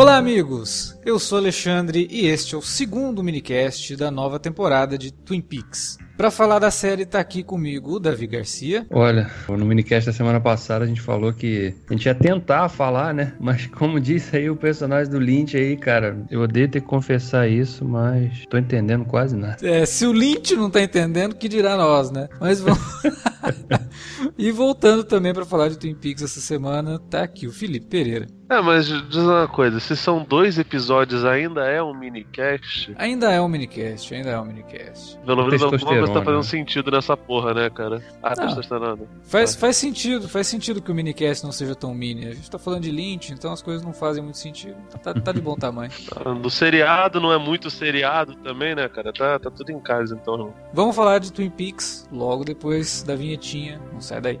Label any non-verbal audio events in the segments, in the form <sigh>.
Olá, amigos! Eu sou Alexandre e este é o segundo minicast da nova temporada de Twin Peaks. Para falar da série, tá aqui comigo o Davi Garcia. Olha, no minicast da semana passada a gente falou que a gente ia tentar falar, né? Mas como disse aí o personagem do Lynch aí, cara, eu odeio ter que confessar isso, mas tô entendendo quase nada. É, se o Lynch não tá entendendo, que dirá nós, né? Mas vamos. <laughs> e voltando também para falar de Twin Peaks essa semana, tá aqui o Felipe Pereira. É, mas diz uma coisa, se são dois episódios, ainda é um minicast? Ainda é um minicast, ainda é um minicast. Pelo menos alguma coisa tá fazendo sentido nessa porra, né, cara? Ah, Não. testosterona. Faz, faz sentido, faz sentido que o minicast não seja tão mini. A gente tá falando de Lynch, então as coisas não fazem muito sentido. Tá, tá de bom tamanho. Ah, Do seriado não é muito seriado também, né, cara? Tá, tá tudo em casa, então. Vamos falar de Twin Peaks logo depois da vinhetinha. Não sai daí.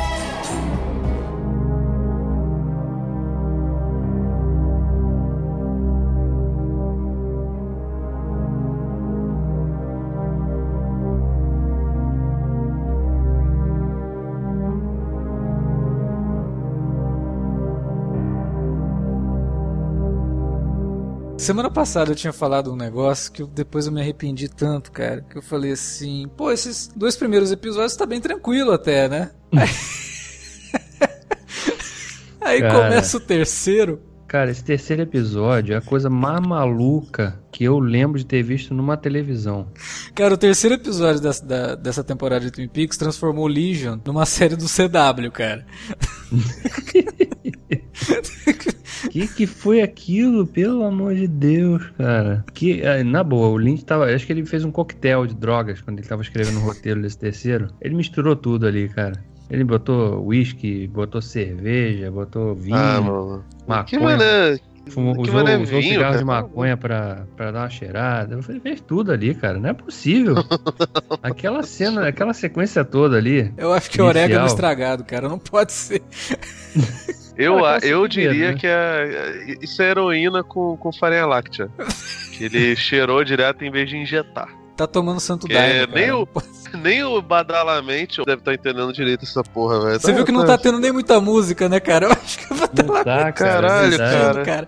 Semana passada eu tinha falado um negócio que eu- depois eu me arrependi tanto, cara. Que eu falei assim, pô, esses dois primeiros episódios tá bem tranquilo até, né? <laughs> Aí, Cara. começa o terceiro. Cara, esse terceiro episódio é a coisa mais maluca que eu lembro de ter visto numa televisão. Cara, o terceiro episódio dessa, da- dessa temporada de Twin Peaks transformou Legion numa série do CW, cara. <laughs> Que que foi aquilo, pelo amor de Deus, cara? Que, ah, na boa, o Lynch tava. Acho que ele fez um coquetel de drogas quando ele tava escrevendo o roteiro desse terceiro. Ele misturou tudo ali, cara. Ele botou whisky, botou cerveja, botou vinho, Ah, mano. Que maconha. mané. Fumou, que usou, mané usou vinho, cigarro cara. de maconha pra, pra dar uma cheirada. Eu falei, fez tudo ali, cara. Não é possível. <laughs> aquela cena, aquela sequência toda ali. Eu acho que é Inicial. orégano estragado, cara. Não pode ser. <laughs> Eu, Cara, qual eu o diria né? que é, isso é heroína com, com farinha láctea. <laughs> que ele cheirou direto em vez de injetar. Tá tomando santo daime, é cara. nem o- <laughs> Nem o Badalamente deve estar entendendo direito essa porra, velho. Você viu que não tá tendo nem muita música, né, cara? Eu acho que eu vou estar Não lá tá, cara. Caralho, é cara. cara.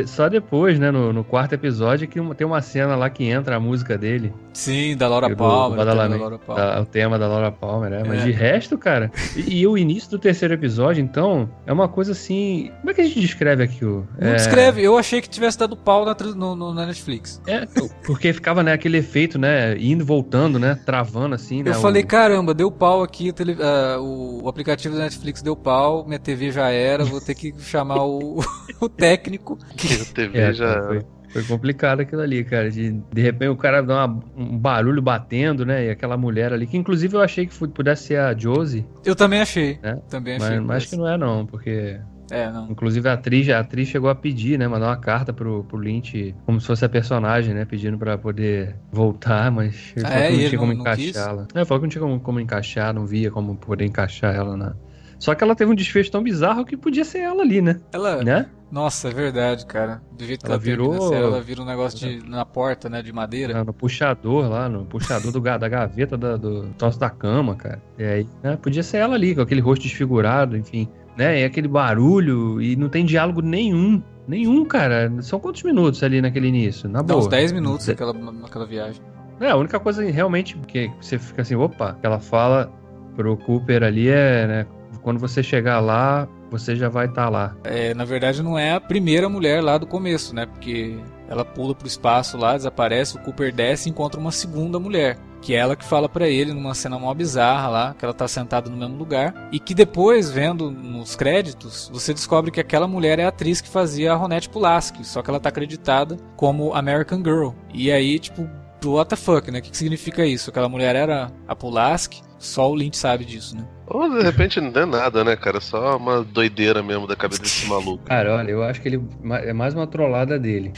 É, Só depois, né, no, no quarto episódio, que tem uma cena lá que entra a música dele. Sim, da Laura do- Palmer. do da Laura Palmer. da- o tema da Laura Palmer, é. Mas É. de resto, cara. E, e o início do terceiro episódio, então, é uma coisa assim. Como é que a gente descreve aquilo? Não é, descreve, eu achei que tivesse dado pau na, no- no- na Netflix. É, porque ficava, né, aquele efeito, né, indo, voltando, né, travando assim, né. Eu falei, o- caramba, deu pau aqui, tele- ah, o, o aplicativo da Netflix deu pau, minha TV já era, vou ter que chamar o, <laughs> o técnico. A TV É, já. foi, foi complicado aquilo ali, cara. De, de repente o cara dá uma- um barulho batendo, né? E aquela mulher ali, que inclusive eu achei que pudesse ser a Josie, Eu também achei. É, Também achei. mas, mas acho que não é não, porque É, não. inclusive a atriz, a atriz chegou a pedir, né? Mandar uma carta pro, pro Lynch, como se fosse a personagem, né? Pedindo pra poder voltar, mas ele Ah, falou é? que não tinha como encaixá-la. É, falou que não tinha como, como encaixar, não via como poder encaixar ela na. Só que ela teve um desfecho tão bizarro que podia ser ela ali, né? Ela. Né? Nossa, é verdade, cara. Do jeito que Ela ela, termina virou- série, ela vira um negócio de, na porta, né? De madeira. No puxador lá, no puxador do, da gaveta da- do troço da cama, cara. E aí, né, podia ser ela ali, com aquele rosto desfigurado, enfim. Né, e aquele barulho, e não tem diálogo nenhum. Nenhum, cara. São quantos minutos ali naquele início? Na boa. uns 10 minutos naquela, naquela viagem. É, a única coisa realmente que você fica assim, opa, que ela fala pro Cooper ali é, né, quando você chegar lá, você já vai estar lá. É, na verdade, não é a primeira mulher lá do começo, né? Porque ela pula pro espaço lá, desaparece, o Cooper desce e encontra uma segunda mulher. Que é ela que fala pra ele numa cena mó bizarra lá, que ela tá sentada no mesmo lugar. E que depois, vendo nos créditos, você descobre que aquela mulher é a atriz que fazia a Ronette Pulaski. Só que ela tá acreditada como American Girl. E aí, tipo, what the fuck, né? O que, que significa isso? Aquela mulher era a Pulaski, só o Lynch sabe disso, né? Ou de repente não é nada, né, cara? Só uma doideira mesmo da cabeça desse maluco. <laughs> Cara, olha, eu acho que ele é mais uma trollada dele.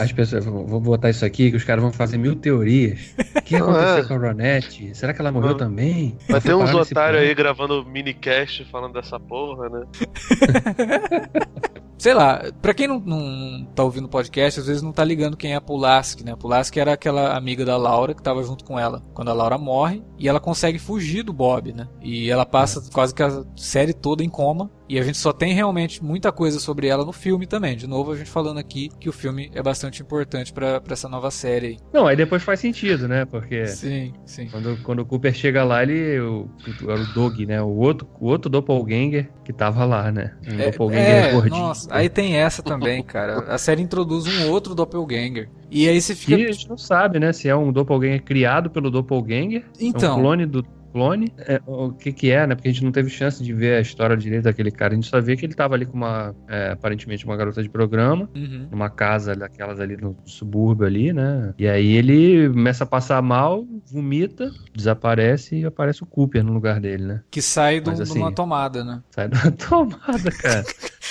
As pessoas vou botar isso aqui, que os caras vão fazer mil teorias. O que aconteceu é. com a Ronette? Será que ela morreu Não. também? Vai ter uns otários aí gravando minicast falando dessa porra, né? <laughs> Sei lá, pra quem não, não tá ouvindo o podcast, às vezes não tá ligando quem é a Pulaski, né? A Pulaski era aquela amiga da Laura que tava junto com ela quando a Laura morre e ela consegue fugir do Bob, né? E ela passa quase que a série toda em coma e a gente só tem realmente muita coisa sobre ela no filme também. De novo, a gente falando aqui que o filme é bastante importante pra pra essa nova série aí. Não, aí depois faz sentido, né? Porque Sim, sim. quando, quando o Cooper chega lá, ele o, o- era o Doug, né? O outro, o outro doppelganger que tava lá, né? Um É, doppelganger é, gordinho. nossa, aí tem essa também, cara. A série introduz um outro doppelganger. E aí você fica. Que a gente não sabe, né? Se é um doppelganger criado pelo doppelganger, é um Então, clone do clone, é, o que que é, né? Porque a gente não teve chance de ver a história direito daquele cara. A gente só vê que ele tava ali com uma, é, aparentemente, uma garota de programa, uhum. numa casa daquelas ali no subúrbio ali, né? E aí ele começa a passar mal, vomita, desaparece e aparece o Cooper no lugar dele, né? que sai do, Mas de assim- uma tomada, né? Sai da <laughs> tomada, cara.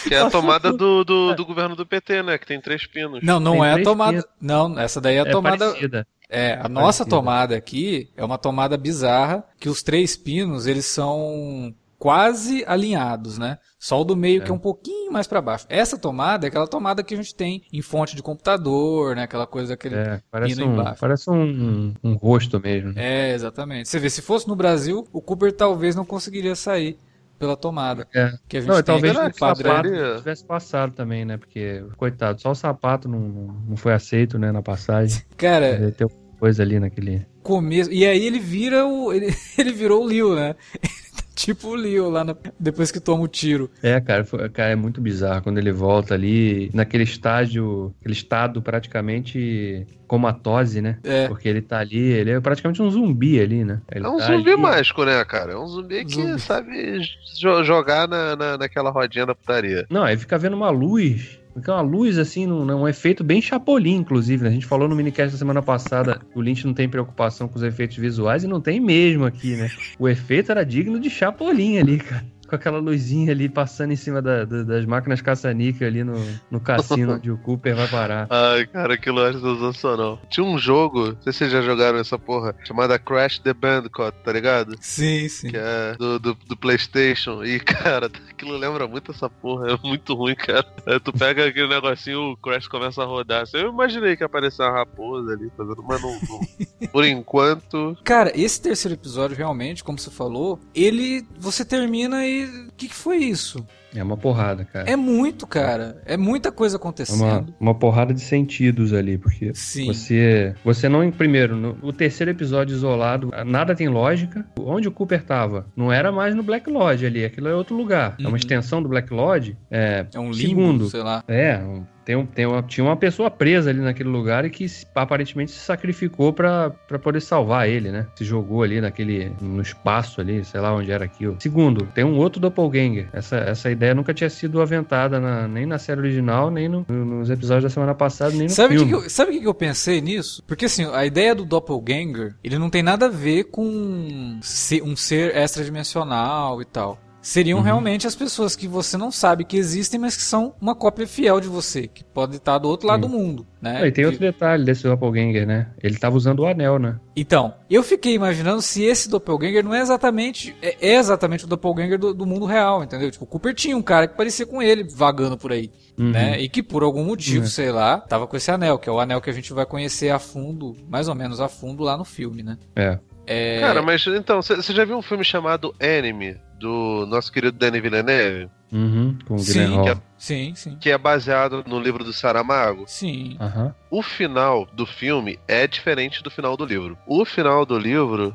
Que é a tomada do, do, do governo do PT, né? Que tem três pinos. Não, não Tem é a tomada. pinos. Não, essa daí é a É tomada. parecida. É, a nossa tomada aqui é uma tomada bizarra que os três pinos eles são quase alinhados, né? Só o do meio É. que é um pouquinho mais pra baixo. Essa tomada é aquela tomada que a gente tem em fonte de computador, né? Aquela coisa aquele É, parece pino um, embaixo. parece um, um rosto mesmo. É, exatamente. Você vê, se fosse no Brasil, o Cooper talvez não conseguiria sair pela tomada. É. Que a gente Não, talvez o padrão. tivesse passado também, né? Porque, coitado, só o sapato não, não, foi aceito, né, na passagem. Cara, ter coisa ali naquele... começo. E aí ele vira o. <laughs> Ele, ele virou o Leo, né? <laughs> tipo o Leo lá na- depois que toma o tiro. É, cara, foi- cara, é muito bizarro quando ele volta ali naquele estágio, aquele estado praticamente comatose, né? É. Porque ele tá ali, ele é praticamente um zumbi ali, né? Ele É um tá zumbi ali- mágico, né, cara? É um zumbi que Zumbi. sabe jo- jogar na, na, naquela rodinha da putaria. Não, aí fica vendo uma luz. Fica uma luz assim, num, num efeito bem chapolim, inclusive. Né? A gente falou no minicast da semana passada que o Lynch não tem preocupação com os efeitos visuais e não tem mesmo aqui, né? O efeito era digno de chapolim ali, cara. Com aquela luzinha ali passando em cima da- da- das máquinas caça-níquel ali no, no cassino <laughs> onde o Cooper vai parar. Ai, cara, aquilo acho sensacional. Tinha um jogo, não sei se vocês já jogaram essa porra, chamada Crash the Bandicoot, tá ligado? Sim, sim. Que é do, do, do PlayStation. E, cara, <laughs> aquilo lembra muito essa porra. É muito ruim, cara. É, tu pega aquele negocinho, o Crash começa a rodar. Eu imaginei que aparecia uma raposa ali fazendo, mas não. não- <laughs> Por enquanto. Cara, esse terceiro episódio, realmente, como você falou, ele. Você termina e. O que, que foi isso? É uma porrada, cara. É muito, cara. É muita coisa É uma, acontecendo. uma porrada de sentidos ali, porque Sim. você você não primeiro no, o terceiro episódio isolado nada tem lógica. Onde o Cooper tava não era mais no Black Lodge ali, aquilo é outro lugar. É Uhum. uma extensão do Black Lodge. É, É um limbo, segundo, sei lá. é um- tem, um- tem uma, tinha uma pessoa presa ali naquele lugar e que aparentemente se sacrificou pra pra poder salvar ele, né? Se jogou ali naquele no espaço ali, sei lá onde era aquilo. Segundo, tem um outro doppelganger. Essa, essa ideia nunca tinha sido aventada na- nem na série original, nem no- nos episódios da semana passada, nem no Sabe filme. que eu, sabe o que eu pensei nisso? Porque assim, a ideia do Doppelganger, ele não tem nada a ver com um ser extradimensional e tal. Seriam Uhum. realmente as pessoas que você não sabe que existem, mas que são uma cópia fiel de você, que pode estar do outro lado Sim. do mundo, né? Ah, e tem Que- outro detalhe desse doppelganger, né? Ele tava usando o anel, né? Então, eu fiquei imaginando se esse doppelganger não é exatamente é, é exatamente o doppelganger do, do mundo real, entendeu? Tipo, o Cooper tinha um cara que parecia com ele vagando por aí, Uhum. né? E que por algum motivo, É. sei lá, tava com esse anel, que é o anel que a gente vai conhecer a fundo, mais ou menos a fundo lá no filme, né? É. É, Cara, mas então, você já viu um filme chamado Enemy, do nosso querido Danny Villeneuve? Uhum, com o Sim, que é- sim, sim. Que é baseado no livro do Saramago. Sim. Aham. O final do filme é diferente do final do livro. O final do livro,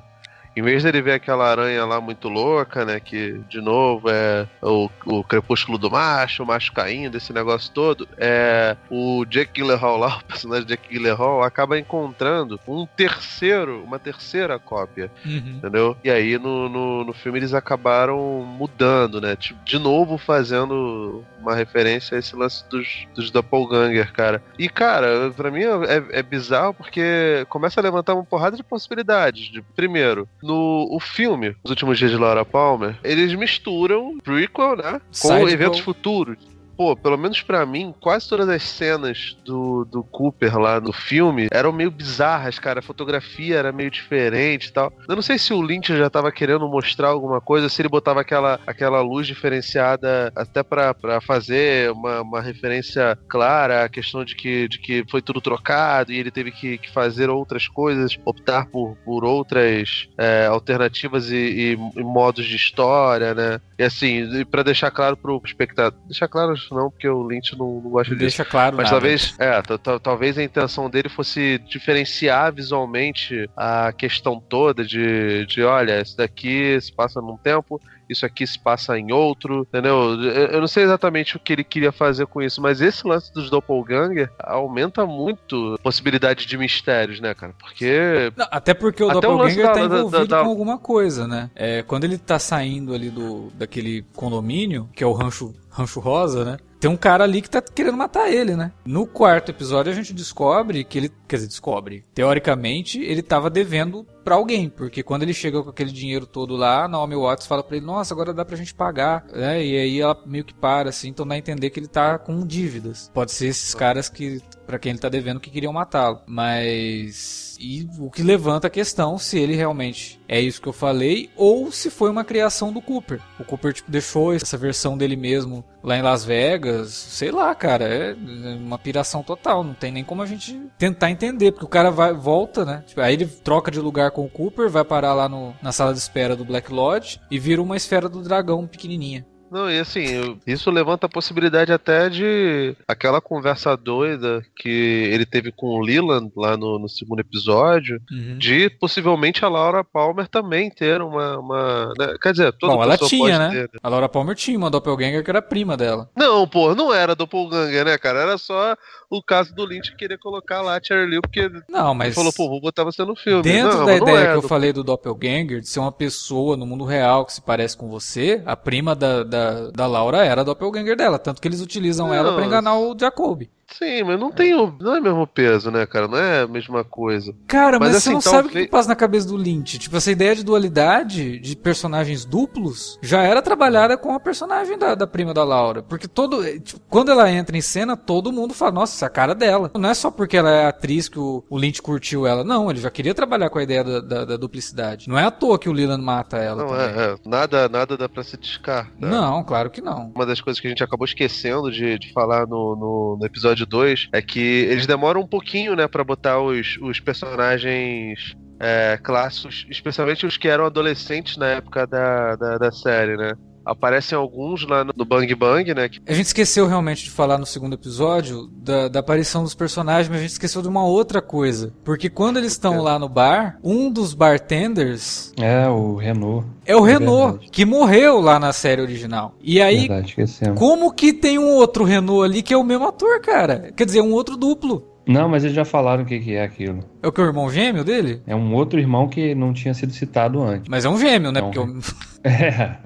em vez dele ver aquela aranha lá muito louca, né? Que, de novo, é o, o crepúsculo do macho, o macho caindo, esse negócio todo, é o Jake Gyllenhaal lá, <laughs> o personagem Jake Gyllenhaal, acaba encontrando um terceiro, uma terceira cópia, Uhum. entendeu? E aí no, no, no filme eles acabaram mudando, né? Tipo, de novo fazendo uma referência a esse lance dos, dos doppelganger, cara. E, cara, pra mim é, é bizarro porque começa a levantar uma porrada de possibilidades. De, primeiro, no o filme, Os Últimos Dias de Laura Palmer, eles misturam prequel, né? Com Sidequel. eventos futuros. Pô, pelo menos pra mim, quase todas as cenas do, do Cooper lá no filme eram meio bizarras, cara. A fotografia era meio diferente e tal. Eu não sei se o Lynch já tava querendo mostrar alguma coisa, se ele botava aquela, aquela luz diferenciada até pra fazer uma, uma referência clara à questão de que, de que foi tudo trocado e ele teve que, que fazer outras coisas, optar por, por outras é, alternativas e, e- e modos de história, né? E assim, pra deixar claro pro espectador. Deixar claro isso não, porque o Lynch não, não gosta disso. Deixa claro, Mas nada. talvez, é, ta- ta- talvez a intenção dele fosse diferenciar visualmente a questão toda de, de olha, isso daqui se passa num tempo, isso aqui se passa em outro, entendeu? Eu, não sei exatamente o que ele queria fazer com isso, mas esse lance dos doppelganger aumenta muito a possibilidade de mistérios, né, cara? Porque Não, até porque o Até o Doppelganger da- tá da- da- envolvido da- com alguma coisa, né? É, quando ele tá saindo ali do, daquele condomínio, que é o Rancho, Rancho Rosa, né? Tem um cara ali que tá querendo matar ele, né? No quarto episódio a gente descobre que ele. Quer dizer, descobre. Teoricamente, ele tava devendo pra alguém, porque quando ele chega com aquele dinheiro todo lá, Naomi Watts fala pra ele: Nossa, agora dá pra gente pagar. né? E aí ela meio que para, assim, então dá a entender que ele tá com dívidas. Pode ser esses caras que. Pra quem ele tá devendo que queriam matá-lo. Mas. E o que levanta a questão se ele realmente é isso que eu falei, ou se foi uma criação do Cooper. O Cooper, tipo, deixou essa versão dele mesmo lá em Las Vegas. Sei lá, cara. É uma piração total. Não tem nem como a gente tentar entender. Porque o cara vai, volta, né? Tipo, aí ele troca de lugar com o Cooper, vai parar lá no, na sala de espera do Black Lodge e vira uma esfera do dragão pequenininha. Não, e assim, eu- isso levanta a possibilidade até de aquela conversa doida que ele teve com o Leland lá no, no segundo episódio, Uhum. de possivelmente a Laura Palmer também ter uma. uma né? Quer dizer, toda Bom, ela tinha, né? ter. A Laura Palmer tinha uma doppelganger que era prima dela. Não, pô, não era Doppelganger, né, cara? Era só o caso do Lynch querer colocar lá a Cherry Liu, porque ele Não, mas. falou, pô, vou botar você no filme. Dentro não, da não ideia é que eu falei do Doppelganger, de ser uma pessoa no mundo real que se parece com você, a prima da, da, da Laura era a Doppelganger dela. Tanto que eles utilizam ela pra Não, enganar o Jacob. Sim, mas não tem o. Não é o mesmo peso, né, cara? Não é a mesma coisa. Cara, mas, Mas, você assim, não sabe o que passa na cabeça do Lynch. Tipo, essa ideia de dualidade de personagens duplos já era trabalhada com a personagem da, da prima da Laura. Porque todo. tipo, quando ela entra em cena, todo mundo fala, nossa, essa é a cara dela. Não é só porque ela é atriz que o, o Lynch curtiu ela. Não, ele já queria trabalhar com a ideia da, da- da duplicidade. Não é à toa que o Leland mata ela. Não, é, é. Nada, nada dá pra se descartar. Não, claro que não. Uma das coisas que a gente acabou esquecendo de, de falar no, no, no episódio 2 é que eles demoram um pouquinho, né, pra botar os, os personagens é, clássicos, especialmente os que eram adolescentes na época da, da, da série, né? Aparecem alguns lá no Bang Bang, né? A gente esqueceu realmente de falar no segundo episódio da, da aparição dos personagens, mas a gente esqueceu de uma outra coisa. Porque quando eles estão lá no bar, um dos bartenders É, o Renault. é o É Renault, verdade. que morreu lá na série original. E aí, Verdade, esquecemos. como que tem um outro Renault ali que é o mesmo ator, cara? Quer dizer, um outro duplo. Não, mas eles já falaram o que, que é aquilo. É o que? O irmão gêmeo dele? É um outro irmão que não tinha sido citado antes. Mas é um gêmeo, né? Não, Porque o- <laughs> É,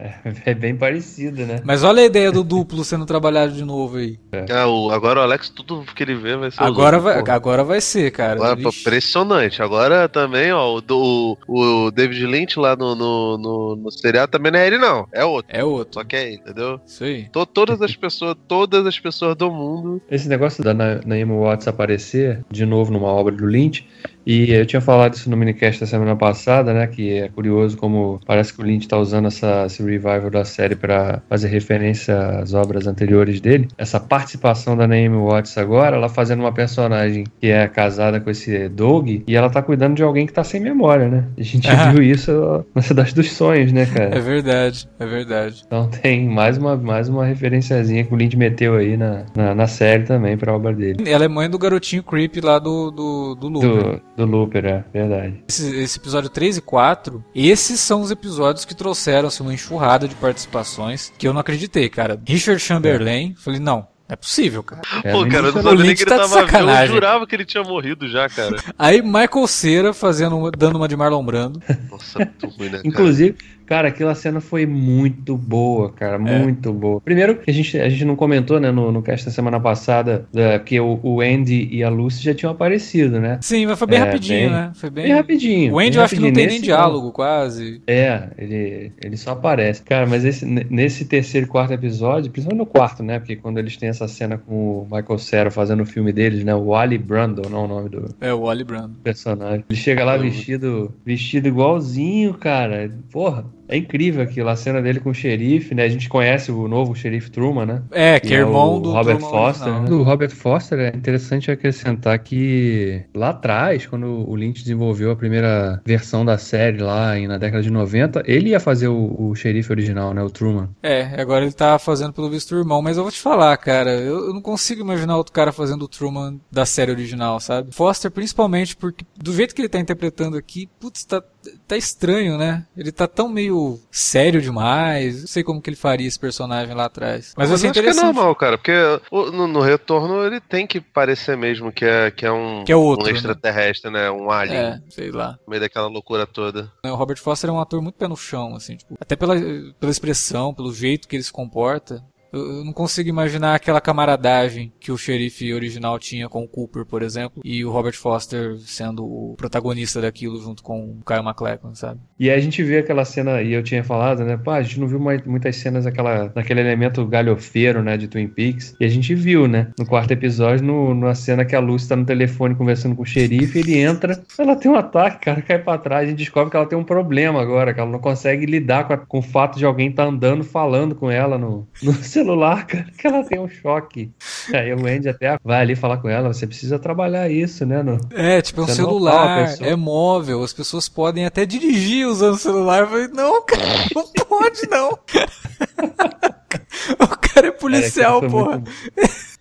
<laughs> é bem parecido, né? Mas olha a ideia do duplo sendo trabalhado de novo aí. Ah, o, agora o Alex, tudo que ele vê vai ser. Agora vai, porra. agora vai ser, cara. Agora, impressionante. Agora também, ó, o, do- o David Lynch lá no, no, no, no seriado também não é ele, não. É outro. É outro. Só que é ele, entendeu? Isso aí. To- todas as pessoas, todas as pessoas do mundo. Esse negócio da Na- Naomi Watts aparecer de novo numa obra do Lynch, e eu tinha falado isso no minicast da semana passada, né? Que é curioso como parece que o Lynch tá usando essa, esse revival da série para fazer referência às obras anteriores dele. Essa participação da Naomi Watts agora, ela fazendo uma personagem que é casada com esse Doug, e ela tá cuidando de alguém que tá sem memória, né? A gente Ah. <laughs> viu isso na Cidade dos Sonhos, né, cara? É verdade, é verdade. Então tem mais uma, mais uma referenciazinha que o Lynch meteu aí na, na, na série também pra obra dele. Ela é mãe do garotinho creepy lá do, do, do Looper. Do, Do Looper, é, verdade. Esse, esse episódio 3 e 4, esses são os episódios que trouxeram assim, uma enxurrada de participações que eu não acreditei, cara. Richard Chamberlain, falei, não, é possível, cara. É, Pô, mas cara, eu não o sabia nem que ele tá de tava vivo. Eu sacanagem. jurava que ele tinha morrido já, cara. <laughs> Aí Michael Cera fazendo, dando uma de Marlon Brando. Nossa, muito ruim, né, cara? Inclusive, cara, aquela cena foi muito boa, cara, muito boa. Primeiro, que a gente, a gente não comentou, né, no, no cast da semana passada, da, porque o, o Andy e a Lucy já tinham aparecido, né? Sim, mas foi bem É, rapidinho, bem- né? Foi bem. Bem rapidinho. O Andy eu acho que não tem nem diálogo, quase. É, ele, ele só aparece. Cara, mas esse, nesse terceiro e quarto episódio, principalmente no quarto, né? Porque quando eles têm essa cena com o Michael Cera fazendo o filme deles, né? O Wally Brando, não é o nome do É, o Wally Brando. personagem. Ele chega lá Uhum. vestido, vestido igualzinho, cara. Porra, é incrível aquilo. A cena dele com o xerife, né? A gente conhece o novo xerife Truman, né? É, que é irmão o do Robert Truman Foster. original. Né? Do Robert Foster é interessante acrescentar que lá atrás, quando o Lynch desenvolveu a primeira versão da série lá em- na década de 90, ele ia fazer o, o xerife original, né? O Truman. É, agora ele tá fazendo pelo visto o irmão, mas eu vou te falar, cara, eu, eu não consigo imaginar outro cara fazendo o Truman da série original, sabe? Foster, principalmente, porque do jeito que ele tá interpretando aqui, putz, tá, tá estranho, né? Ele tá tão meio sério demais, não sei como que ele faria esse personagem lá atrás. Mas, Mas eu acho que é normal, cara, porque no, no retorno ele tem que parecer mesmo que é, que é um, Que é outro, um né? extraterrestre, né? Um alien, É, sei lá. no meio daquela loucura toda. O Robert Foster é um ator muito pé no chão, assim, tipo, até pela, pela expressão, pelo jeito que ele se comporta. Eu, não consigo imaginar aquela camaradagem que o xerife original tinha com o Cooper, por exemplo, e o Robert Foster sendo o protagonista daquilo junto com o Kyle MacLachlan, sabe? E aí a gente vê aquela cena, e eu tinha falado, né? Pá, a gente não viu mais- muitas cenas daquela, daquele elemento galhofeiro, né? De Twin Peaks. E a gente viu, né? No quarto episódio, no, numa cena que a Lucy tá no telefone conversando com o xerife, ele entra, ela tem um ataque, cara, cai pra trás. A gente descobre que ela tem um problema agora, que ela não consegue lidar com, a- com o fato de alguém tá andando, falando com ela no, no <laughs> celular, <laughs> cara, que ela tem um choque. Aí o Andy até vai ali falar com ela, você precisa trabalhar isso, né? No, É, tipo, é um celular, é móvel, as pessoas podem até dirigir usando o celular. Eu falei, não, cara, não pode não. <laughs> <laughs> o cara é policial, Cara, porra. muito.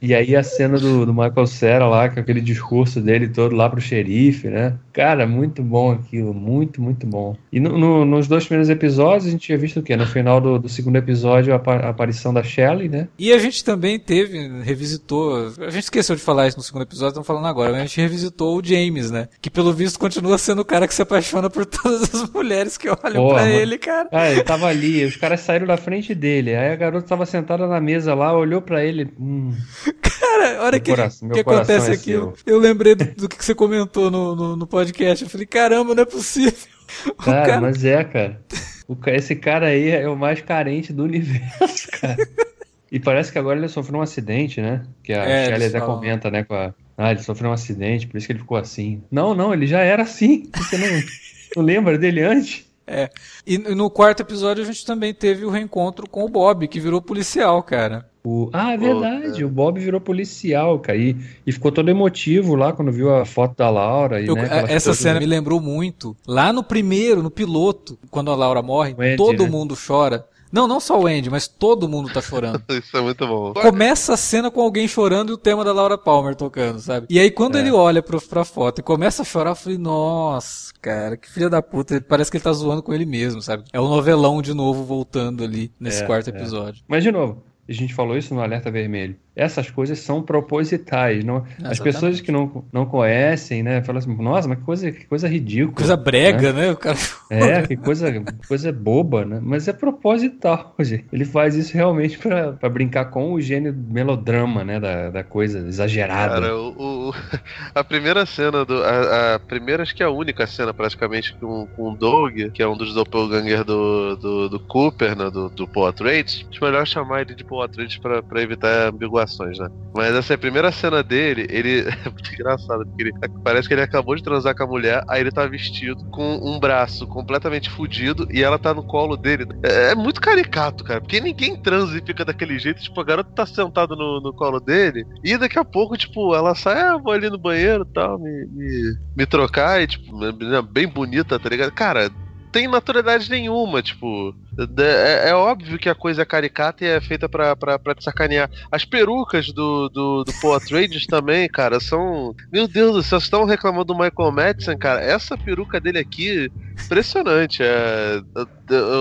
E aí a cena do, do Michael Cera lá, com aquele discurso dele todo lá pro xerife, né? Cara, muito bom aquilo, muito, muito bom. E no- no- nos dois primeiros episódios a gente tinha visto o quê? No final do, do segundo episódio, a, a aparição da Shelley, né? E a gente também teve, revisitou. A gente esqueceu de falar isso no segundo episódio, estamos falando agora, mas a gente revisitou o James, né? Que pelo visto continua sendo o cara que se apaixona por <laughs> todas as mulheres que olham Porra, pra mano. ele, cara. Ah, ele tava ali, os caras saíram da frente dele. Aí a garota tava sentada na mesa lá, olhou pra ele. Hum, Cara, a hora Meu que, coração- que acontece é aquilo, eu lembrei do, do que você comentou no, no, no podcast. Eu falei, caramba, não é possível. <laughs> Cara, cara- mas é, cara. O esse cara aí é o mais carente do universo, <laughs> cara. E parece que agora ele sofreu um acidente, né? Que a É, Shelley até comenta, né? Com a... Ah, ele sofreu um acidente, por isso que ele ficou assim. Não, não, ele já era assim. Você não, não lembra dele antes? E no quarto episódio a gente também teve o reencontro com o Bob, que virou policial, cara. O... Ah, é verdade. O Bob virou policial, cara. E, e ficou todo emotivo lá quando viu a foto da Laura. E, Eu- né, aquelas essa cena me lembrou muito. Lá no primeiro, no piloto, quando a Laura morre, todo né? mundo chora. Não, não só o Andy, mas todo mundo tá chorando. <laughs> Isso é muito bom. Começa a cena com alguém chorando e o tema da Laura Palmer tocando, sabe? E aí quando É. ele olha pro, pra foto e começa a chorar, eu falei, nossa, cara, que filha da puta. Parece que ele tá zoando com ele mesmo, sabe? É o novelão de novo voltando ali nesse É, quarto é. episódio. Mas, de novo, a gente falou isso no Alerta Vermelho. Essas coisas são propositais. Não... As pessoas que não, não conhecem, né? Falam assim, nossa, mas que coisa, que coisa ridícula. Coisa brega, né? O cara... <laughs> É, que coisa, coisa boba, né? Mas é proposital, <laughs> gente. Ele faz isso realmente pra, pra brincar com o gênio melodrama, né? Da, da coisa exagerada. Cara, o, o- <laughs> a primeira cena do. A, a primeira, acho que é a única cena praticamente com, com o Doug, que é um dos doppelganger do, do, do Cooper, né, do, do Paul Atreides. Acho melhor chamar ele de Paul Atreides pra, pra evitar né? Mas essa é a primeira cena dele, ele. <laughs> É muito engraçado, porque ele, parece que ele acabou de transar com a mulher, aí ele tá vestido com um braço completamente fudido e ela tá no colo dele. É, é muito caricato, cara, porque ninguém transa e fica daquele jeito. Tipo, a garota tá sentada no, no colo dele e daqui a pouco, tipo, ela sai, ah, vou ali no banheiro e tal, me, me, me trocar e, tipo, menina bem bonita, tá ligado? Cara, tem naturalidade nenhuma, tipo. É, é, óbvio que a coisa é caricata e é feita pra, pra, pra te sacanear. As perucas do, do, do Paul Atreides <laughs> também, cara, são. Meu Deus do céu, vocês estão reclamando do Michael Madison, cara. Essa peruca dele aqui, impressionante. É,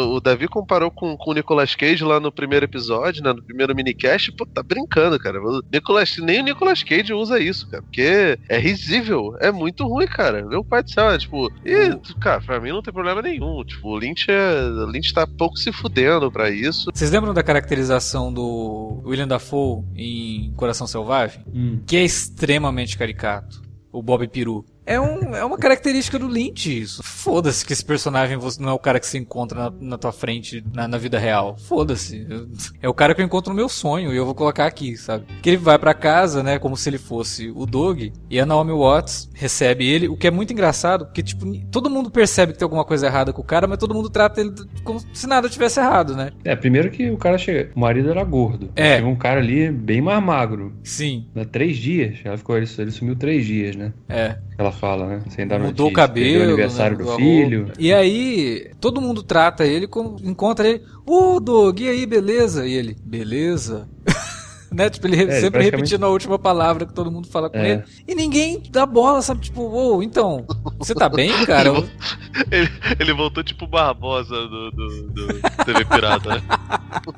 o Davi comparou com, com o Nicolas Cage lá no primeiro episódio, né, no primeiro minicast. Pô, tá brincando, cara. O Nicolas, nem o Nicolas Cage usa isso, cara. Porque é risível. É muito ruim, cara. Meu pai do céu, é tipo. E, cara, pra mim não tem problema nenhum. Tipo, o Lynch, é, o Lynch tá pouco se fudendo pra isso. Vocês lembram da caracterização do William Dafoe em Coração Selvagem? Hum. Que é extremamente caricato. O Bob Peru. É, um, é uma característica do Lynch isso. Foda-se que esse personagem não é o cara que você encontra na, na tua frente na, na vida real. Foda-se. <laughs> É o cara que eu encontro no meu sonho e eu vou colocar aqui, sabe? Que ele vai para casa, né, como se ele fosse o Doug, e a Naomi Watts recebe ele, o que é muito engraçado, porque, tipo, todo mundo percebe que tem alguma coisa errada com o cara, mas todo mundo trata ele como se nada tivesse errado, né? É, primeiro que o cara chega. O marido era gordo. É. Chegou um cara ali bem mais magro. Sim. Há três dias. Ela ficou, ele, ele sumiu três dias, né? É. Ela fala, né? Sem dar Mudou o notícia, cabelo. perdeu o aniversário né, do a filho. E aí, todo mundo trata ele como. Encontra ele. Ô, Doug, e aí, beleza? E ele, beleza? <laughs> né? Tipo, ele É, ele sempre praticamente- repetindo a última palavra que todo mundo fala com É. ele. E ninguém dá bola, sabe? Tipo, ô, então, você tá bem, cara? <laughs> Ele, ele voltou tipo Barbosa do, do, do TV Pirata, né?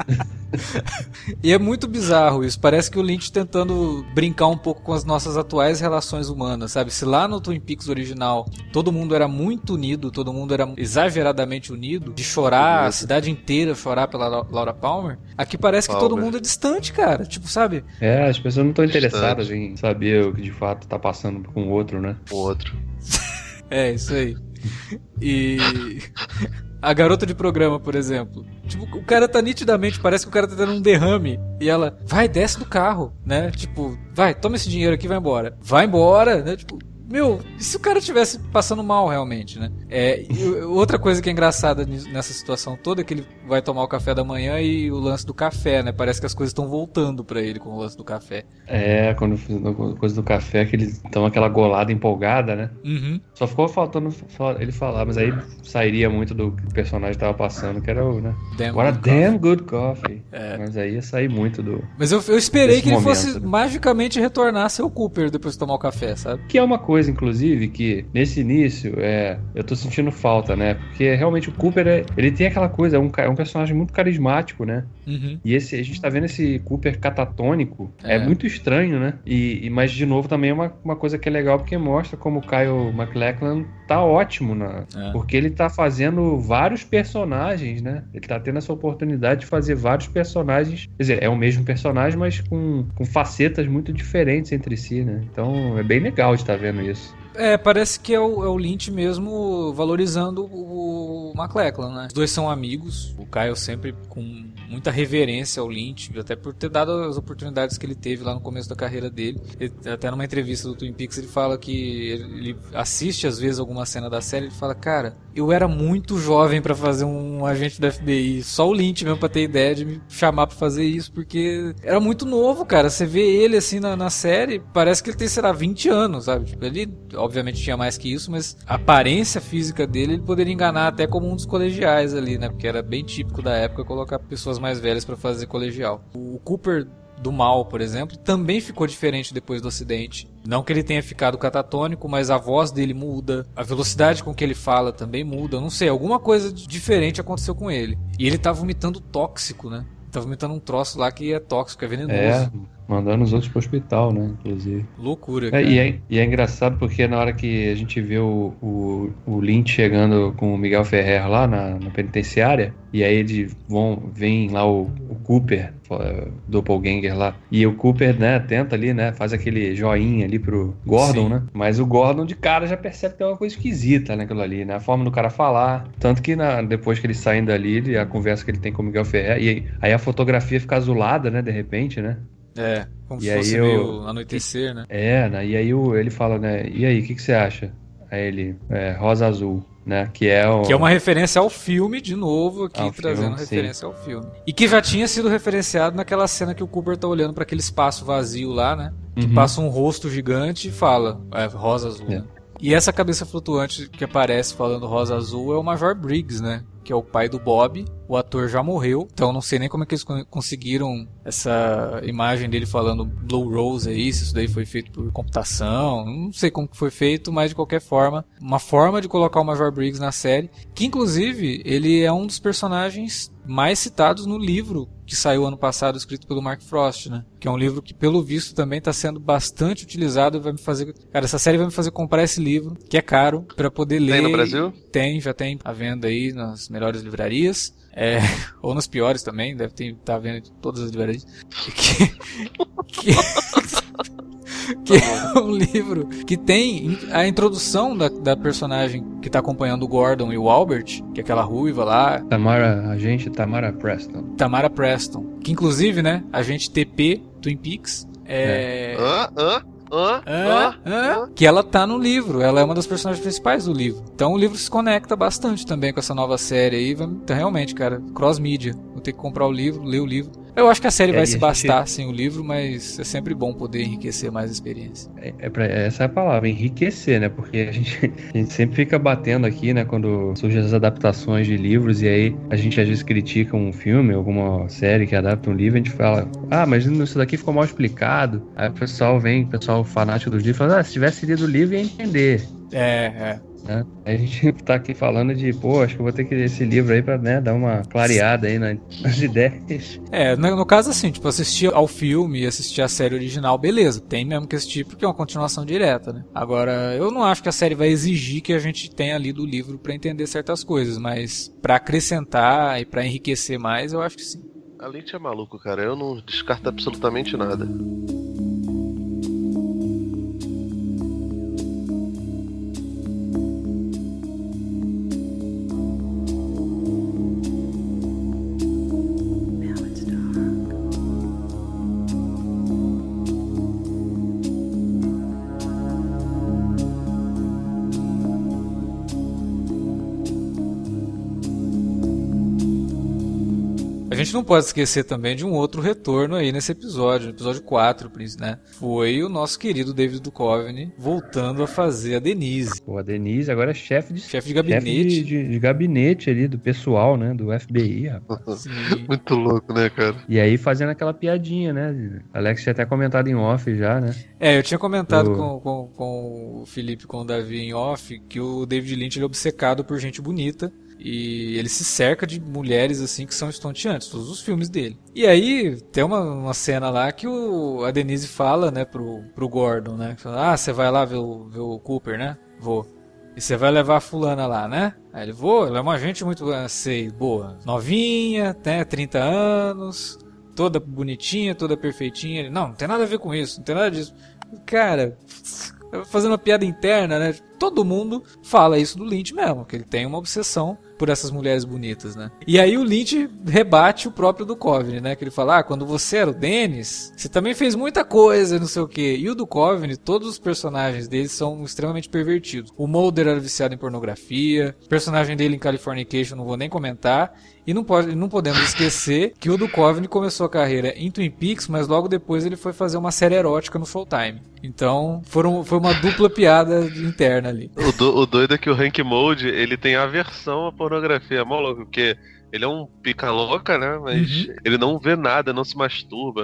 <laughs> <laughs> E é muito bizarro isso. Parece que o Lynch tentando brincar um pouco com as nossas atuais relações humanas, sabe? Se lá no Twin Peaks original todo mundo era muito unido, todo mundo era exageradamente unido, de chorar, a cidade inteira chorar pela Lau- Laura Palmer, aqui parece que todo Palmer. mundo é distante, cara. Tipo, sabe? É, as pessoas não estão interessadas em saber o que de fato tá passando com o outro, né? O outro. <laughs> É, isso aí. E. <laughs> A garota de programa, por exemplo. Tipo, o cara tá nitidamente, parece que o cara tá tendo um derrame. E ela, vai, desce do carro, né? Tipo, vai, toma esse dinheiro aqui e vai embora. Vai embora, né? Tipo, meu, e se o cara tivesse passando mal realmente, né? É, outra coisa que é engraçada nessa situação toda é que ele vai tomar o café da manhã e o lance do café, né? Parece que as coisas estão voltando pra ele com o lance do café. É, quando coisa do café, que eles dão aquela golada empolgada, né? Uhum. Só ficou faltando fa- ele falar, mas aí sairia muito do que o personagem tava passando, que era o, né? Damn Agora, good coffee. damn good coffee. É. Mas aí ia sair muito do. Mas eu, eu esperei que ele momento, fosse né? magicamente retornar a ser o Cooper depois de tomar o café, sabe? Que é uma coisa, inclusive, que nesse início é, eu tô sentindo falta, né? Porque realmente o Cooper, é, ele tem aquela coisa, é um, é um personagem muito carismático, né? Uhum. E esse, a gente tá vendo esse Cooper catatônico, é, É. muito estranho, né? E, e- mas, de novo, também é uma, uma coisa que é legal, porque mostra como o Kyle MacLachlan tá ótimo, na, É. porque ele tá fazendo vários personagens, né? Ele tá tendo essa oportunidade de fazer vários personagens, quer dizer, é o mesmo personagem, mas com, com facetas muito diferentes entre si, né? Então, é bem legal de estar vendo isso. É, parece que é o, é o Lynch mesmo valorizando o McLachlan, né? Os dois são amigos, o Kyle sempre com muita reverência ao Lynch, até por ter dado as oportunidades que ele teve lá no começo da carreira dele. Ele- até numa entrevista do Twin Peaks ele fala que ele, ele assiste às vezes alguma cena da série e fala, cara, eu era muito jovem pra fazer um agente do FBI, só o Lynch mesmo pra ter ideia de me chamar pra fazer isso, porque era muito novo, cara. Você vê ele assim na, na série, parece que ele tem, sei lá, 20 anos, sabe? Tipo, ele obviamente tinha mais que isso, mas a aparência física dele ele poderia enganar até como um dos colegiais ali, né? Porque era bem típico da época colocar pessoas mais velhas pra fazer colegial. O Cooper do mal, por exemplo, também ficou diferente depois do acidente. Não que ele tenha ficado catatônico, mas a voz dele muda, a velocidade com que ele fala também muda. Não sei, alguma coisa diferente aconteceu com ele. E ele tá vomitando tóxico, né? Tá vomitando um troço lá que é tóxico, é venenoso. É, mandando os outros pro hospital, né? Inclusive. Loucura, É, cara. e, é, e é engraçado porque na hora que a gente vê o, o, o Lynch chegando com o Miguel Ferrer lá na, na penitenciária, e aí eles vão, vem lá o, o Cooper, é, Doppelganger lá, e o Cooper, né, tenta ali, né, faz aquele joinha ali pro Gordon, Sim. né, mas o Gordon de cara já percebe que tem uma coisa esquisita naquilo ali, né, a forma do cara falar, tanto que na- depois que eles saem dali, ele- a conversa que ele tem com o Miguel Ferrer, e aí, aí a fotografia fica azulada, né, de repente, né, É, como E se aí fosse eu- meio anoitecer, né? é, né? E aí o, ele fala, né? E aí, o que, que você acha? Aí ele, é, rosa azul, né? Que é o. Que é uma referência ao filme, de novo, aqui Ao trazendo filme, sim. referência ao filme. E que já tinha sido referenciado naquela cena que o Cooper tá olhando pra aquele espaço vazio lá, né? Que Uhum. passa um rosto gigante e fala, é, rosa azul, É. né? E essa cabeça flutuante que aparece falando rosa azul é o Major Briggs, né? Que é o pai do Bob. O ator já morreu, então não sei nem como é que eles conseguiram essa imagem dele falando Blue Rose aí, se isso daí foi feito por computação, não sei como foi feito, mas de qualquer forma, uma forma de colocar o Major Briggs na série, que inclusive ele é um dos personagens mais citados no livro que saiu ano passado, escrito pelo Mark Frost, né? Que é um livro que, pelo visto, também está sendo bastante utilizado e vai me fazer. Cara, essa série vai me fazer comprar esse livro, que é caro, para poder ler. Tem no Brasil? Tem, já tem à venda aí nas melhores livrarias. É, <laughs> ou nas piores também, deve estar tá vendo todas as livrarias. Que, que, <laughs> que é um livro que tem a introdução da, da personagem que está acompanhando o Gordon e o Albert, que é aquela ruiva lá. Tamara, a gente Tamara Preston. Tamara Preston, que inclusive, né, a gente TP Twin Peaks é... é. Hã? Hã? Hã? Hã? Hã? Que ela tá no livro, ela é uma das personagens principais do livro. Então o livro se conecta bastante também com essa nova série aí. Então, realmente, cara, cross-mídia. Vou ter que comprar o livro, ler o livro. Eu acho que a série é, vai se bastar gente... sem o livro, mas é sempre bom poder enriquecer mais a experiência. É, é pra, essa é a palavra, enriquecer, né? Porque a gente, <laughs> a gente sempre fica batendo aqui, né? Quando surgem as adaptações de livros e aí a gente às vezes critica um filme, alguma série que adapta um livro, a gente fala, ah, mas isso daqui ficou mal explicado. Aí o pessoal vem, o pessoal fanático dos livros, fala, ah, se tivesse lido o livro ia entender. É, é. Né? A gente <laughs> tá aqui falando de, pô, acho que eu vou ter que ler esse livro aí pra né, dar uma clareada aí <laughs> nas ideias. É, no, no, caso assim, tipo, assistir ao filme e assistir a série original, beleza, tem mesmo que assistir porque é uma continuação direta, né? Agora, eu não acho que a série vai exigir que a gente tenha lido o livro para entender certas coisas, mas para acrescentar e para enriquecer mais, eu acho que sim. A Lynch é maluco, cara. Eu não descarto absolutamente nada. Gente não pode esquecer também de um outro retorno aí nesse episódio, no episódio 4, né? Foi o nosso querido David Duchovny voltando a fazer a Denise. Pô, a Denise agora é chefe de, chefe de gabinete. Chefe de, de, de, gabinete ali, do pessoal, né? Do FBI, rapaz. <laughs> Muito louco, né, cara? E aí fazendo aquela piadinha, né? Alex tinha até comentado em off já, né? É, eu tinha comentado com, com, com o Felipe, com o Davi em off, que o David Lynch ele é obcecado por gente bonita. E ele se cerca de mulheres assim que são estonteantes, todos os filmes dele. E aí tem uma, uma cena lá que o, a Denise fala, né, pro, pro Gordon, né? Fala, ah, você vai lá ver o, ver o Cooper, né? Vou. E você vai levar a fulana lá, né? Aí ele, vou, ela é uma gente muito, sei, boa. Novinha, tem 30 anos, toda bonitinha, toda perfeitinha. Ele, não, não tem nada a ver com isso, não tem nada disso. Cara, fazendo uma piada interna, né? Todo mundo fala isso do Lynch mesmo, que ele tem uma obsessão por essas mulheres bonitas, né? E aí o Lynch rebate o próprio Duchovny, né? Que ele fala, ah, quando você era o Dennis, você também fez muita coisa, não sei o quê. E o Duchovny, todos os personagens dele são extremamente pervertidos. O Mulder era viciado em pornografia, o personagem dele em Californication não vou nem comentar. E não, pode, não podemos esquecer que o Duchovny começou a carreira em Twin Peaks, mas logo depois ele foi fazer uma série erótica no Showtime. Então, foram, foi uma dupla piada interna ali. O, do, o doido é que o Hank Mold, ele tem aversão à pornografia, mó louco, porque ele é um pica-louca, né? Mas uhum. ele não vê nada, não se masturba.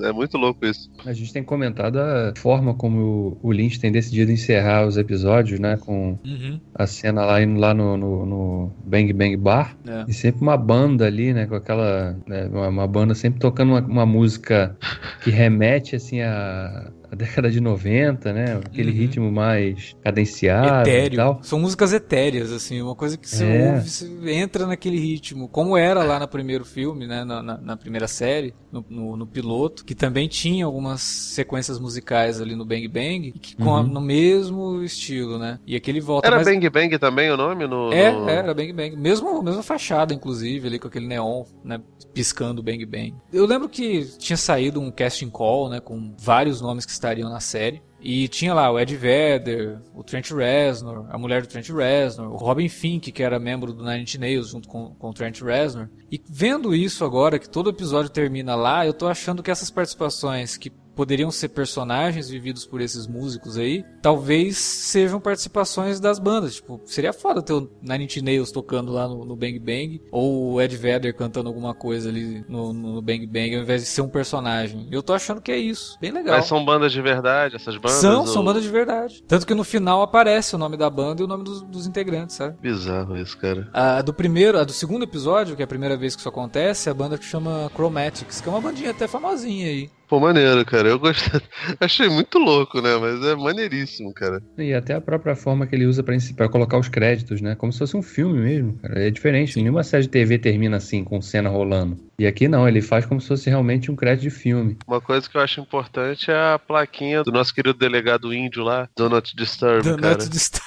É muito louco isso. A gente tem comentado a forma como o Lynch tem decidido encerrar os episódios, né? Com uhum. a cena lá indo lá no, no, no Bang Bang Bar. É. E sempre uma banda ali, né? Com aquela. Né, uma, uma, banda sempre tocando uma, uma música que remete, assim, a a década de 90, né? Aquele uhum. ritmo mais cadenciado Etéreo. e tal. São músicas etéreas, assim, uma coisa que você é. ouve, você entra naquele ritmo, como era lá no primeiro filme, né? Na, na, na primeira série, no, no, no, piloto, que também tinha algumas sequências musicais ali no Bang Bang, que com uhum. a, no mesmo estilo, né? E aquele volta Era Bang Bang também o nome? No, é, no... era Bang Bang. Mesmo, mesma fachada, inclusive, ali com aquele neon, né? Piscando Bang Bang. Eu lembro que tinha saído um casting call, né? Com vários nomes que estariam na série. E tinha lá o Ed Vedder, o Trent Reznor, a mulher do Trent Reznor, o Robin Fink, que era membro do Nine Inch Nails junto com, com o Trent Reznor. E vendo isso agora, que todo episódio termina lá, eu tô achando que essas participações que poderiam ser personagens vividos por esses músicos aí, talvez sejam participações das bandas. Tipo, seria foda ter o Nine Inch Nails tocando lá no, no Bang Bang, ou o Ed Vedder cantando alguma coisa ali no, no, Bang Bang, ao invés de ser um personagem. Eu tô achando que é isso. Bem legal. Mas são bandas de verdade, essas bandas? São, ou... são bandas de verdade. Tanto que no final aparece o nome da banda e o nome dos, dos integrantes, sabe? Bizarro isso, cara. A do primeiro, a do segundo episódio, que é a primeira vez que isso acontece, é a banda que chama Chromatics, que é uma bandinha até famosinha aí. Pô, maneiro, cara. Eu gostei. <laughs> Achei muito louco, né? Mas é maneiríssimo, cara. E até a própria forma que ele usa para colocar os créditos, né? Como se fosse um filme mesmo, cara. É diferente. Nenhuma série de TV termina assim, com cena rolando. E aqui não, ele faz como se fosse realmente um crédito de filme. Uma coisa que eu acho importante é a plaquinha do nosso querido delegado índio lá, Do Not Disturb, Do cara. Disturb.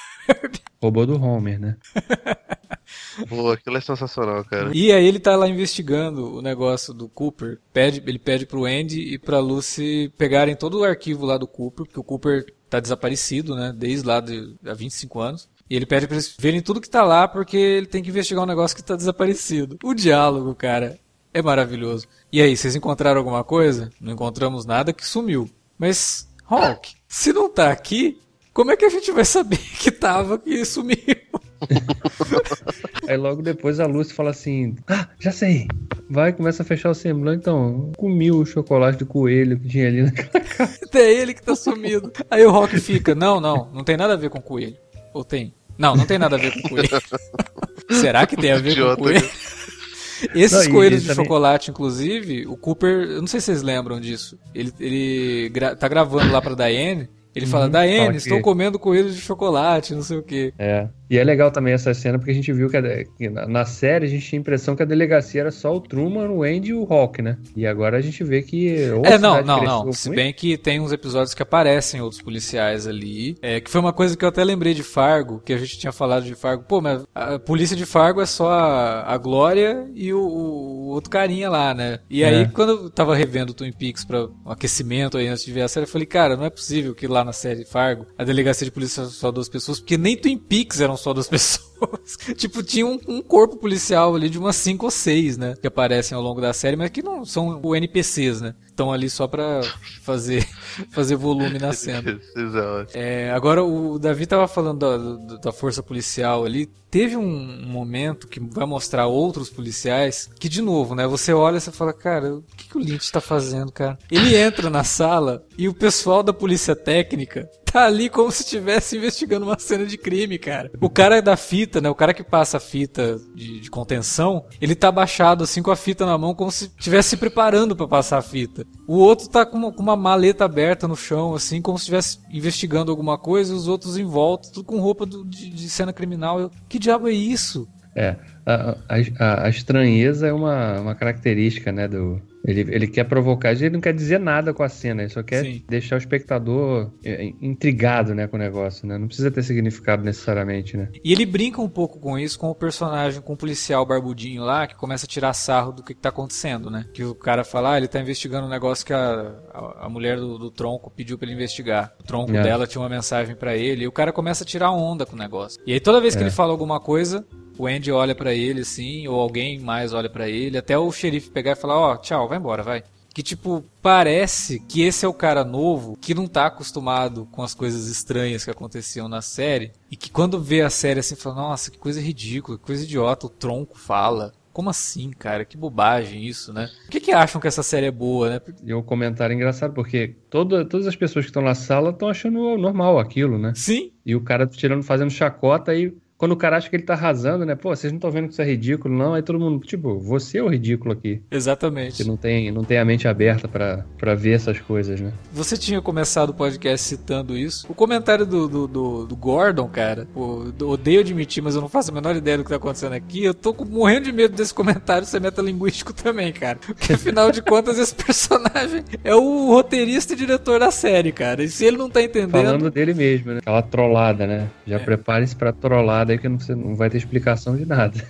Robô do Homer, né? <laughs> Pô, aquilo é sensacional, cara. E aí ele tá lá investigando o negócio do Cooper. Pede, ele pede pro Andy e pra Lucy pegarem todo o arquivo lá do Cooper, porque o Cooper tá desaparecido, né? Desde lá de, há 25 anos. E ele pede pra eles verem tudo que tá lá, porque ele tem que investigar um negócio que tá desaparecido. O diálogo, cara, é maravilhoso. E aí, vocês encontraram alguma coisa? Não encontramos nada que sumiu. Mas, Hulk, se não tá aqui, como é que a gente vai saber <laughs> que tava que sumiu? Aí logo depois a Lucy fala assim: Ah, já sei. Vai, começa a fechar o semblante. Então, comi o chocolate do coelho que tinha ali naquela <laughs> casa. É ele que tá sumido. Aí o Rock fica: Não, não, não tem nada a ver com coelho. Ou tem? Não, não tem nada a ver com coelho. <laughs> Será que tem a ver Idiota, com coelho? Esses Não, coelhos de também- chocolate, inclusive, o Cooper, eu não sei se vocês lembram disso. Ele, ele gra- tá gravando lá pra Diane. Ele fala, Uhum, Diane, fala que- estou comendo coelhos de chocolate, não sei o quê. É. E é legal também essa cena porque a gente viu que, a- que na, na série a gente tinha a impressão que a delegacia era só o Truman, o Andy e o Hawk, né? E agora a gente vê que. É, não, não, não. Se bem que tem uns episódios que aparecem outros policiais ali. É, que foi uma coisa que eu até lembrei de Fargo, que a gente tinha falado de Fargo. Pô, mas a polícia de Fargo é só a, a Glória e o, o outro carinha lá, né? E aí, É. quando eu tava revendo o Twin Peaks pra um aquecimento aí antes de ver a série, eu falei, cara, não é possível que lá na série Fargo a delegacia de polícia só duas pessoas, porque nem Twin Peaks eram só duas <laughs> pessoas. <laughs> tipo, tinha um, um corpo policial ali de umas cinco ou seis, né? Que aparecem ao longo da série, mas que não são o NPCs, né? Estão ali só pra fazer, <laughs> fazer volume na cena. Esses é. É, agora o Davi tava falando da, da- força policial ali. Teve um momento que vai mostrar outros policiais que, de novo, né? Você olha e você fala, cara, o que, que o Lynch tá fazendo, cara? Ele entra na sala e o pessoal da polícia técnica tá ali como se estivesse investigando uma cena de crime, cara. O cara da fita, né? O cara que passa a fita de, de contenção, ele tá abaixado assim com a fita na mão, como se estivesse se preparando pra passar a fita. O outro tá com uma, com uma maleta aberta no chão, assim, como se estivesse investigando alguma coisa, e os outros em volta, tudo com roupa do- de, de cena criminal. Eu, que diabo é isso? É, a, a, a estranheza é uma, uma característica, né, do... Ele, ele quer provocar, ele não quer dizer nada com a cena, ele só quer Sim. deixar o espectador é, intrigado, né, com o negócio, né? Não precisa ter significado necessariamente, né? E ele brinca um pouco com isso, com o personagem, com o policial barbudinho lá, que começa a tirar sarro do que, que tá acontecendo, né? Que o cara fala, ah, ele tá investigando um negócio que a, a, a mulher do, do tronco pediu pra ele investigar. O tronco É. dela tinha uma mensagem pra ele, e o cara começa a tirar onda com o negócio. E aí toda vez que É. ele fala alguma coisa, o Andy olha pra ele assim, ou alguém mais olha pra ele, até o xerife pegar e falar, ó, tchau, vai embora, vai. Que, tipo, parece que esse é o cara novo que não tá acostumado com as coisas estranhas que aconteciam na série. E que quando vê a série assim, fala: Nossa, que coisa ridícula, que coisa idiota, o tronco fala. Como assim, cara? Que bobagem isso, né? Por que, que acham que essa série é boa, né? E um comentário engraçado, porque toda, todas as pessoas que estão na sala estão achando normal aquilo, né? Sim, E o cara tirando, fazendo chacota, aí quando o cara acha que ele tá arrasando, né? Pô, vocês não estão vendo que isso é ridículo, não? Aí todo mundo, tipo, você é o ridículo aqui. exatamente. Você não tem, não tem a mente aberta pra pra ver essas coisas, né? Você tinha começado o podcast citando isso. O comentário do, do, do- do Gordon, cara, pô, odeio admitir, mas eu não faço a menor ideia do que tá acontecendo aqui. Eu tô morrendo de medo desse comentário ser metalinguístico <laughs> também, cara. Porque afinal de contas, esse personagem é o roteirista e diretor da série, cara. E se ele não tá entendendo. Falando dele mesmo, né? Aquela trollada, né? Já É. prepare-se pra trollada aí que não, não vai ter explicação de nada.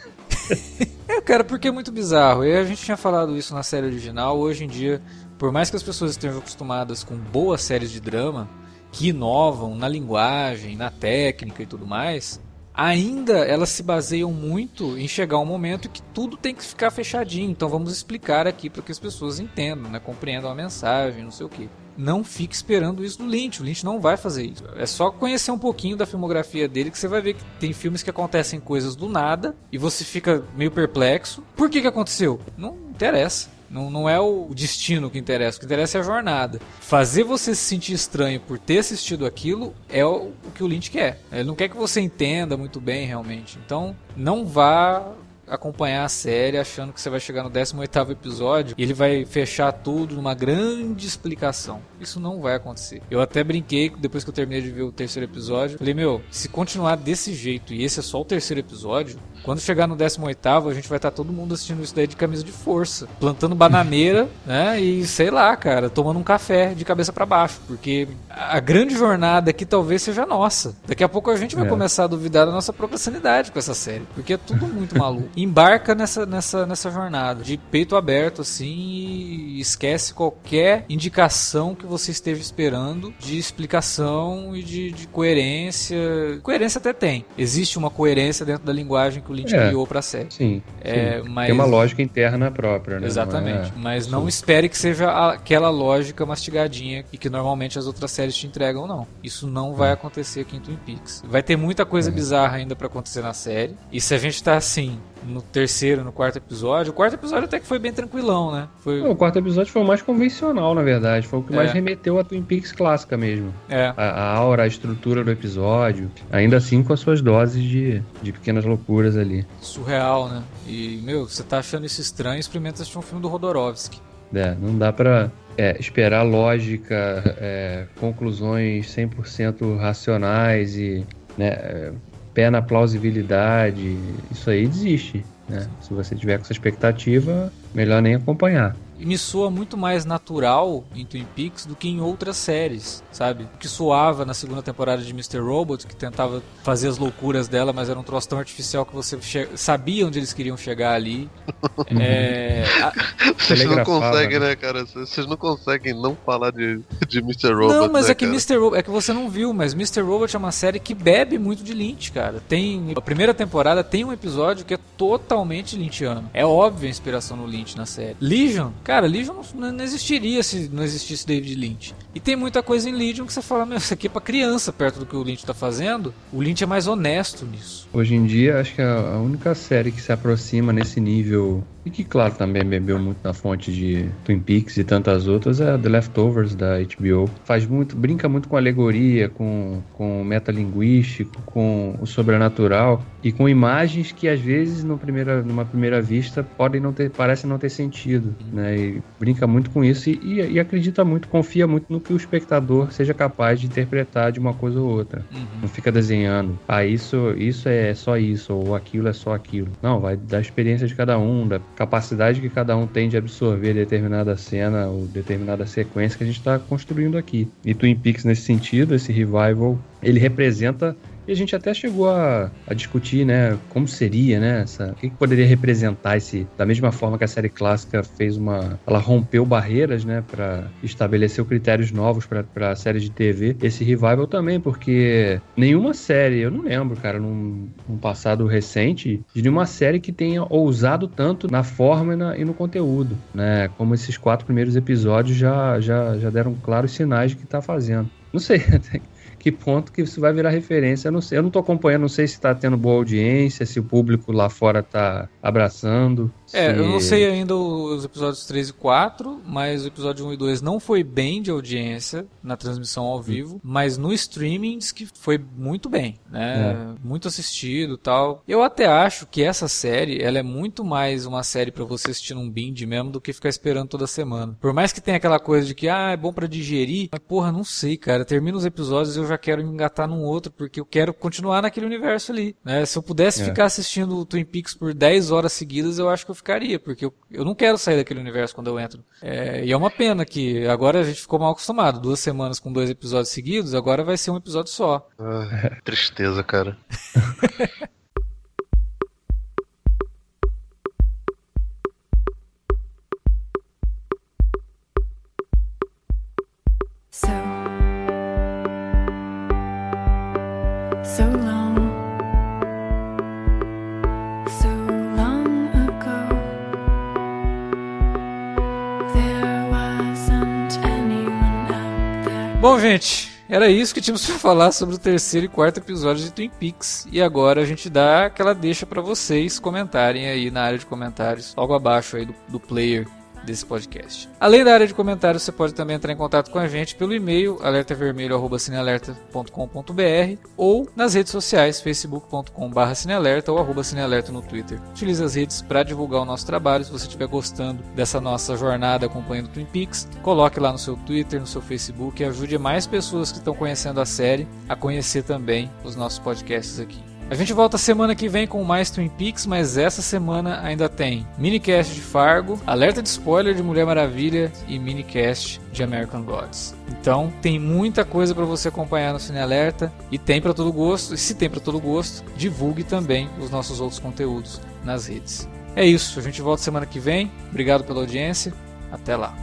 <laughs> É, cara, porque é muito bizarro. E a gente tinha falado isso na série original. Hoje em dia, por mais que as pessoas estejam acostumadas com boas séries de drama, que inovam na linguagem, na técnica e tudo mais, ainda elas se baseiam muito em chegar um momento que tudo tem que ficar fechadinho. Então vamos explicar aqui para que as pessoas entendam, né? compreendam a mensagem, não sei o que. Não fique esperando isso do Lynch. O Lynch não vai fazer isso. É só conhecer um pouquinho da filmografia dele que você vai ver que tem filmes que acontecem coisas do nada e você fica meio perplexo. Por que, que aconteceu? Não interessa. Não, não é o destino que interessa, o que interessa é a jornada. Fazer você se sentir estranho por ter assistido aquilo é o, o que o Lynch quer. Ele não quer que você entenda muito bem realmente. Então, não vá acompanhar a série achando que você vai chegar no 18º episódio e ele vai fechar tudo numa grande explicação. Isso não vai acontecer. Eu até brinquei depois que eu terminei de ver o terceiro episódio. Falei, meu, se continuar desse jeito e esse é só o terceiro episódio, quando chegar no 18º, a gente vai estar tá todo mundo assistindo isso daí de camisa de força, plantando bananeira, <laughs> né? E sei lá, cara, tomando um café de cabeça para baixo, porque a grande jornada aqui talvez seja nossa. Daqui a pouco a gente vai é. começar a duvidar da nossa própria sanidade com essa série, porque é tudo muito maluco. <laughs> Embarca nessa, nessa, nessa jornada de peito aberto assim e esquece qualquer indicação que você esteja esperando de explicação e de, de coerência. Coerência até tem. Existe uma coerência dentro da linguagem que o Lynch é, criou pra série. Sim. É, sim. Mas... Tem uma lógica interna própria, né? Exatamente. Não é... Mas não sim. espere que seja aquela lógica mastigadinha e que normalmente as outras séries te entregam, não. Isso não vai acontecer aqui em Twin Peaks. Vai ter muita coisa é. bizarra ainda para acontecer na série. E se a gente tá assim, no terceiro, no quarto episódio. O quarto episódio até que foi bem tranquilão, né? Foi... Não, o quarto episódio foi o mais convencional, na verdade. Foi o que é. mais remeteu a Twin Peaks clássica mesmo. É. A, a, aura, a estrutura do episódio. Ainda assim com as suas doses de, de pequenas loucuras ali. Surreal, né? E, meu, você tá achando isso estranho, experimenta assistir um filme do Rodorovsky. É, não dá pra é, esperar lógica, é, conclusões 100% racionais e né, pé na plausibilidade, isso aí desiste. Né? Se você tiver com essa expectativa, melhor nem acompanhar me soa muito mais natural em Twin Peaks do que em outras séries, sabe? O que soava na segunda temporada de Mr. Robot, que tentava fazer as loucuras dela, mas era um troço tão artificial que você sabia onde eles queriam chegar ali. <laughs> é... <laughs> Vocês não conseguem, né, cara? Vocês não conseguem não falar de, de Mr. Robot. Não, mas né, é que Mr. Robot, é que você não viu, mas Mr. Robot é uma série que bebe muito de Lynch, cara. Tem a primeira temporada tem um episódio que é totalmente lynchiano. É óbvio a inspiração no Lynch na série. Legion Cara, Legion não, não, existiria se não existisse David Lynch. E tem muita coisa em Legion que você fala, meu, isso aqui é pra criança perto do que o Lynch tá fazendo. O Lynch é mais honesto nisso. Hoje em dia, acho que a única série que se aproxima nesse nível e que, claro, também bebeu muito na fonte de Twin Peaks e tantas outras, é The Leftovers da HBO. Faz muito, brinca muito com alegoria, com, com metalinguístico, com o sobrenatural e com imagens que às vezes no primeira, numa primeira vista podem não ter, parecem não ter sentido, né? E brinca muito com isso e, e, e, acredita muito, confia muito no que o espectador seja capaz de interpretar de uma coisa ou outra. Uhum. Não fica desenhando, ah, isso, isso é só isso ou aquilo é só aquilo. Não, vai da experiência de cada um, da capacidade que cada um tem de absorver determinada cena ou determinada sequência que a gente está construindo aqui. E Twin Peaks, nesse sentido, esse revival, ele representa e a gente até chegou a, a discutir, né, como seria, né, essa, o que, que, poderia representar esse, da mesma forma que a série clássica fez uma, ela rompeu barreiras, né, para estabelecer critérios novos para séries de TV, esse revival também, porque nenhuma série, eu não lembro, cara, num, num passado recente, de nenhuma série que tenha ousado tanto na forma e, na, e no conteúdo, né, como esses quatro primeiros episódios já, já, já deram claros sinais de que tá fazendo. Não sei, <laughs> que ponto que isso vai virar referência. Eu não sei, eu não tô acompanhando, não sei se está tendo boa audiência, se o público lá fora está abraçando. É, eu não sei ainda os episódios 3 e 4, mas o episódio 1 e 2 não foi bem de audiência na transmissão ao vivo, mas no streaming diz que foi muito bem, né? É. Muito assistido tal. Eu até acho que essa série, ela é muito mais uma série para você assistir num binge mesmo do que ficar esperando toda semana. Por mais que tenha aquela coisa de que, ah, é bom para digerir, mas porra, não sei, cara. Termina os episódios e eu já quero engatar num outro, porque eu quero continuar naquele universo ali, né? Se eu pudesse é. ficar assistindo o Twin Peaks por 10 horas seguidas, eu acho que eu ficaria, porque eu, eu não quero sair daquele universo quando eu entro. É, e é uma pena que agora a gente ficou mal acostumado. Duas semanas com dois episódios seguidos, agora vai ser um episódio só. Ah, tristeza, cara. <laughs> Bom, gente, era isso que tínhamos <laughs> para falar sobre o terceiro e quarto episódio de Twin Peaks. E agora a gente dá aquela deixa para vocês comentarem aí na área de comentários, logo abaixo aí do, do player desse podcast. Além da área de comentários, você pode também entrar em contato com a gente pelo e-mail alertavermelho@cinealerta.com.br ou nas redes sociais facebook.com.br cinealerta ou arroba cinealerta no Twitter. Utilize as redes para divulgar o nosso trabalho. Se você estiver gostando dessa nossa jornada acompanhando Twin Peaks, coloque lá no seu Twitter, no seu Facebook e ajude mais pessoas que estão conhecendo a série a conhecer também os nossos podcasts aqui. A gente volta semana que vem com mais Twin Peaks, mas essa semana ainda tem minicast de Fargo, alerta de spoiler de Mulher Maravilha e minicast de American Gods. Então tem muita coisa para você acompanhar no Cine Alerta e tem para todo gosto. E se tem para todo gosto, divulgue também os nossos outros conteúdos nas redes. É isso, a gente volta semana que vem. Obrigado pela audiência. Até lá.